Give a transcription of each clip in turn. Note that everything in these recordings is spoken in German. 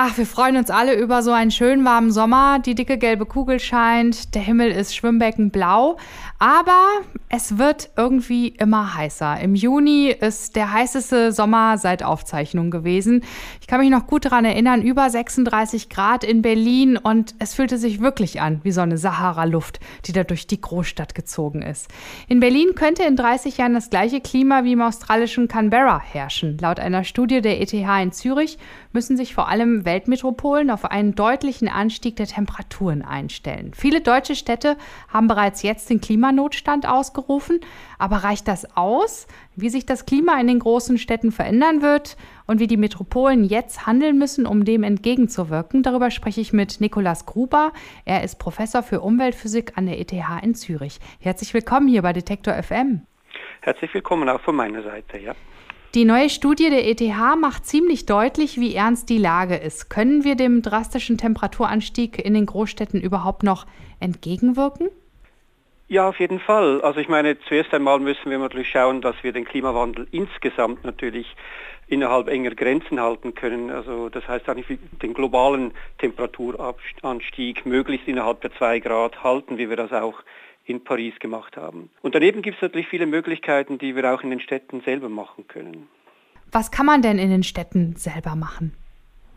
Ach, wir freuen uns alle über so einen schönen warmen Sommer. Die dicke gelbe Kugel scheint, der Himmel ist schwimmbeckenblau. Aber es wird irgendwie immer heißer. Im Juni ist der heißeste Sommer seit Aufzeichnung gewesen. Ich kann mich noch gut daran erinnern, über 36 Grad in Berlin und es fühlte sich wirklich an wie so eine Sahara-Luft, die da durch die Großstadt gezogen ist. In Berlin könnte in 30 Jahren das gleiche Klima wie im australischen Canberra herrschen. Laut einer Studie der ETH in Zürich müssen sich vor allem Weltmetropolen auf einen deutlichen Anstieg der Temperaturen einstellen. Viele deutsche Städte haben bereits jetzt den Klima Klimanotstand ausgerufen. Aber reicht das aus? Wie sich das Klima in den großen Städten verändern wird und wie die Metropolen jetzt handeln müssen, um dem entgegenzuwirken, darüber spreche ich mit Nikolaus Gruber. Er ist Professor für Umweltphysik an der ETH in Zürich. Herzlich willkommen hier bei Detektor FM. Herzlich willkommen auch von meiner Seite, ja. Die neue Studie der ETH macht ziemlich deutlich, wie ernst die Lage ist. Können wir dem drastischen Temperaturanstieg in den Großstädten überhaupt noch entgegenwirken? Ja, auf jeden Fall. Also ich meine, zuerst einmal müssen wir natürlich schauen, dass wir den Klimawandel insgesamt natürlich innerhalb enger Grenzen halten können. Also das heißt eigentlich den globalen Temperaturanstieg möglichst innerhalb der zwei Grad halten, wie wir das auch in Paris gemacht haben. Und daneben gibt es natürlich viele Möglichkeiten, die wir auch in den Städten selber machen können. Was kann man denn in den Städten selber machen?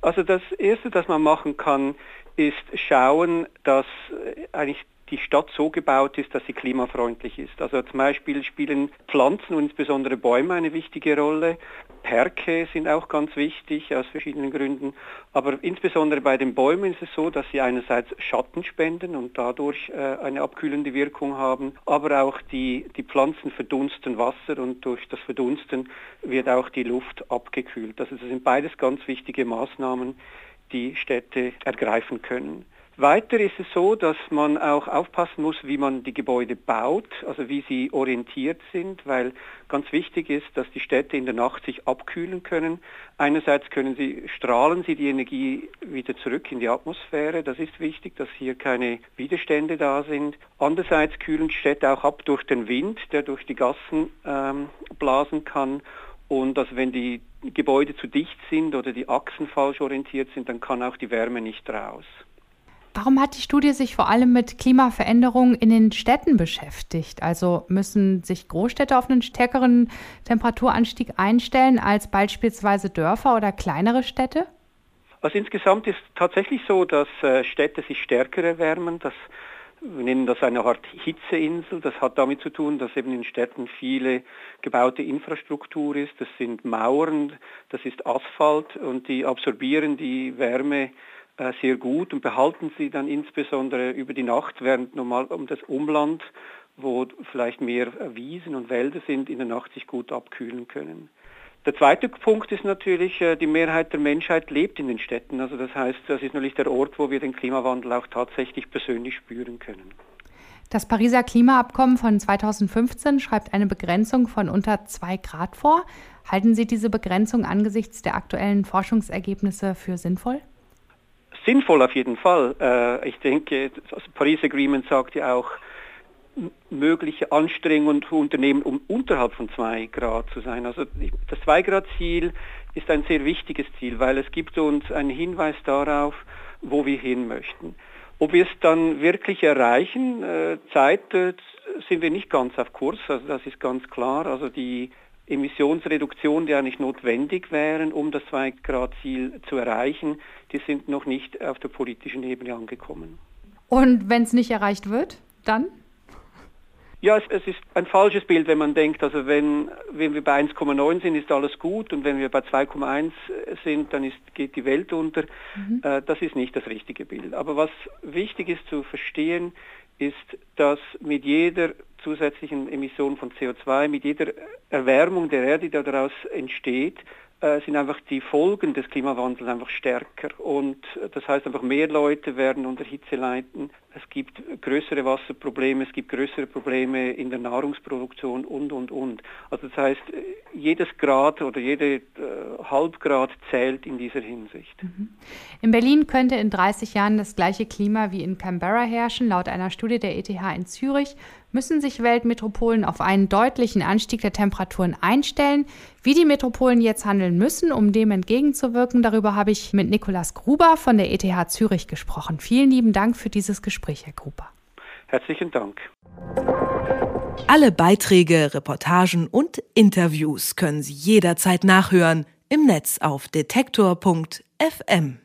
Also das Erste, das man machen kann, ist schauen, dass eigentlich die Stadt so gebaut ist, dass sie klimafreundlich ist. Also zum Beispiel spielen Pflanzen und insbesondere Bäume eine wichtige Rolle. Perke sind auch ganz wichtig aus verschiedenen Gründen. Aber insbesondere bei den Bäumen ist es so, dass sie einerseits Schatten spenden und dadurch äh, eine abkühlende Wirkung haben, aber auch die, die Pflanzen verdunsten Wasser und durch das Verdunsten wird auch die Luft abgekühlt. Also das sind beides ganz wichtige Maßnahmen, die Städte ergreifen können. Weiter ist es so, dass man auch aufpassen muss, wie man die Gebäude baut, also wie sie orientiert sind, weil ganz wichtig ist, dass die Städte in der Nacht sich abkühlen können. Einerseits können sie, strahlen sie die Energie wieder zurück in die Atmosphäre, das ist wichtig, dass hier keine Widerstände da sind. Andererseits kühlen Städte auch ab durch den Wind, der durch die Gassen ähm, blasen kann. Und also wenn die Gebäude zu dicht sind oder die Achsen falsch orientiert sind, dann kann auch die Wärme nicht raus. Warum hat die Studie sich vor allem mit Klimaveränderungen in den Städten beschäftigt? Also müssen sich Großstädte auf einen stärkeren Temperaturanstieg einstellen als beispielsweise Dörfer oder kleinere Städte? Also insgesamt ist tatsächlich so, dass äh, Städte sich stärker erwärmen. Das, wir nennen das eine Art Hitzeinsel. Das hat damit zu tun, dass eben in Städten viele gebaute Infrastruktur ist. Das sind Mauern, das ist Asphalt und die absorbieren die Wärme sehr gut und behalten sie dann insbesondere über die Nacht, während normal um das Umland, wo vielleicht mehr Wiesen und Wälder sind, in der Nacht sich gut abkühlen können. Der zweite Punkt ist natürlich, äh, die Mehrheit der Menschheit lebt in den Städten. Also das heißt, das ist natürlich der Ort, wo wir den Klimawandel auch tatsächlich persönlich spüren können. Das Pariser Klimaabkommen von 2015 schreibt eine Begrenzung von unter zwei Grad vor. Halten Sie diese Begrenzung angesichts der aktuellen Forschungsergebnisse für sinnvoll? Sinnvoll auf jeden Fall. Äh, ich denke, das Paris Agreement sagt ja auch, mögliche Anstrengungen für Unternehmen, um unterhalb von zwei Grad zu sein. Also das zwei Grad Ziel ist ein sehr wichtiges Ziel, weil es gibt uns einen Hinweis darauf, wo wir hin möchten. Ob wir es dann wirklich erreichen, äh, Zeit äh, sind wir nicht ganz auf Kurs, also das ist ganz klar. Also die Emissionsreduktionen, die eigentlich notwendig wären, um das 2-Grad-Ziel zu erreichen, die sind noch nicht auf der politischen Ebene angekommen. Und wenn es nicht erreicht wird, dann? Ja, es, es, ist ein falsches Bild, wenn man denkt, also wenn, wenn wir bei 1,9 sind, ist alles gut und wenn wir bei 2,1 sind, dann ist, geht die Welt unter. Mhm. Äh, das ist nicht das richtige Bild. Aber was wichtig ist zu verstehen, ist, dass mit jeder zusätzlichen Emission von CO2, mit jeder Erwärmung der Erde, die daraus entsteht, sind einfach die Folgen des Klimawandels einfach stärker. Und das heißt einfach, mehr Leute werden unter Hitze leiden. Es gibt größere Wasserprobleme, es gibt größere Probleme in der Nahrungsproduktion und, und, und. Also das heißt, jedes Grad oder jede äh, Halbgrad zählt in dieser Hinsicht. Mhm. In Berlin könnte in 30 Jahren das gleiche Klima wie in Canberra herrschen. Laut einer Studie der ETH in Zürich müssen sich Weltmetropolen auf einen deutlichen Anstieg der Temperaturen einstellen. Wie die Metropolen jetzt handeln müssen, um dem entgegenzuwirken, darüber habe ich mit Nikolas Gruber von der ETH Zürich gesprochen. Vielen lieben Dank für dieses Gespräch, Herr Gruber. Herzlichen Dank. Alle Beiträge, Reportagen und Interviews können Sie jederzeit nachhören im Netz auf detektor.fm.